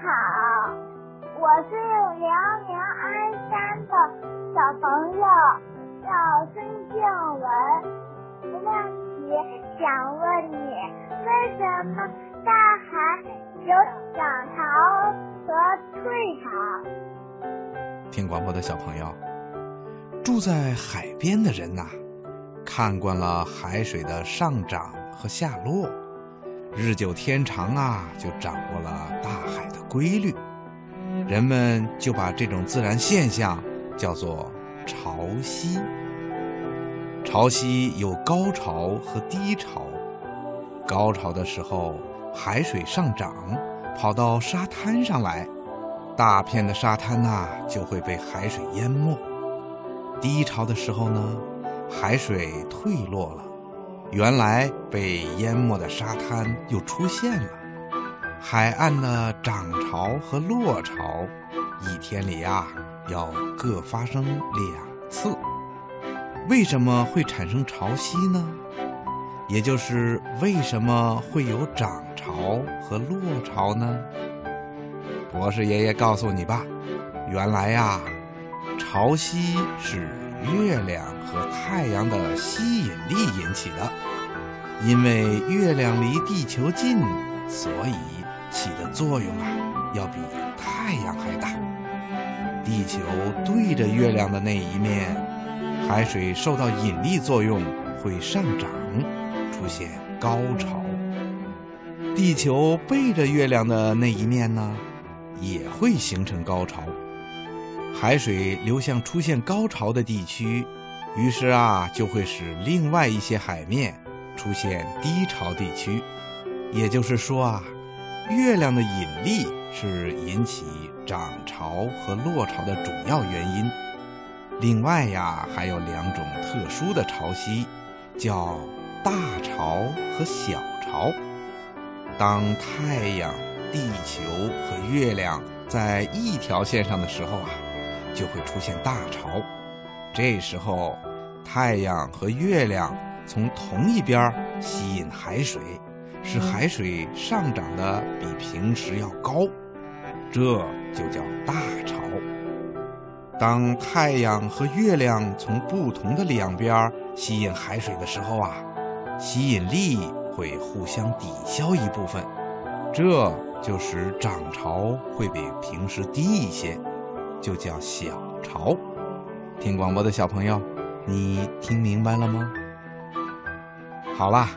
好，我是辽宁鞍山的小朋友，叫孙静文。问题想问你，为什么大海有涨潮和退潮？听广播的小朋友，住在海边的人呐、看惯了海水的上涨和下落，日久天长啊，就掌握了大海规律。人们就把这种自然现象叫做潮汐。潮汐有高潮和低潮。高潮的时候，海水上涨，跑到沙滩上来，大片的沙滩呐、就会被海水淹没。低潮的时候呢，海水退落了，原来被淹没的沙滩又出现了。海岸的涨潮和落潮，一天里呀、要各发生两次。为什么会产生潮汐呢？也就是为什么会有涨潮和落潮呢？博士爷爷告诉你吧，原来呀，潮汐是月亮和太阳的吸引力引起的。因为月亮离地球近，所以起的作用啊，要比太阳还大。地球对着月亮的那一面，海水受到引力作用会上涨，出现高潮。地球背着月亮的那一面呢，也会形成高潮。海水流向出现高潮的地区，于是啊，就会使另外一些海面出现低潮地区。也就是说啊，月亮的引力是引起涨潮和落潮的主要原因。另外呀，还有两种特殊的潮汐，叫大潮和小潮。当太阳、地球和月亮在一条线上的时候啊，就会出现大潮。这时候，太阳和月亮从同一边吸引海水，使海水上涨的比平时要高，这就叫大潮。当太阳和月亮从不同的两边吸引海水的时候啊，吸引力会互相抵消一部分，这就使涨潮会比平时低一些，就叫小潮。听广播的小朋友，你听明白了吗？好啦，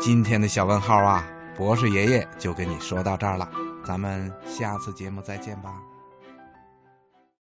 今天的小问号啊，博士爷爷就跟你说到这儿了，咱们下次节目再见吧。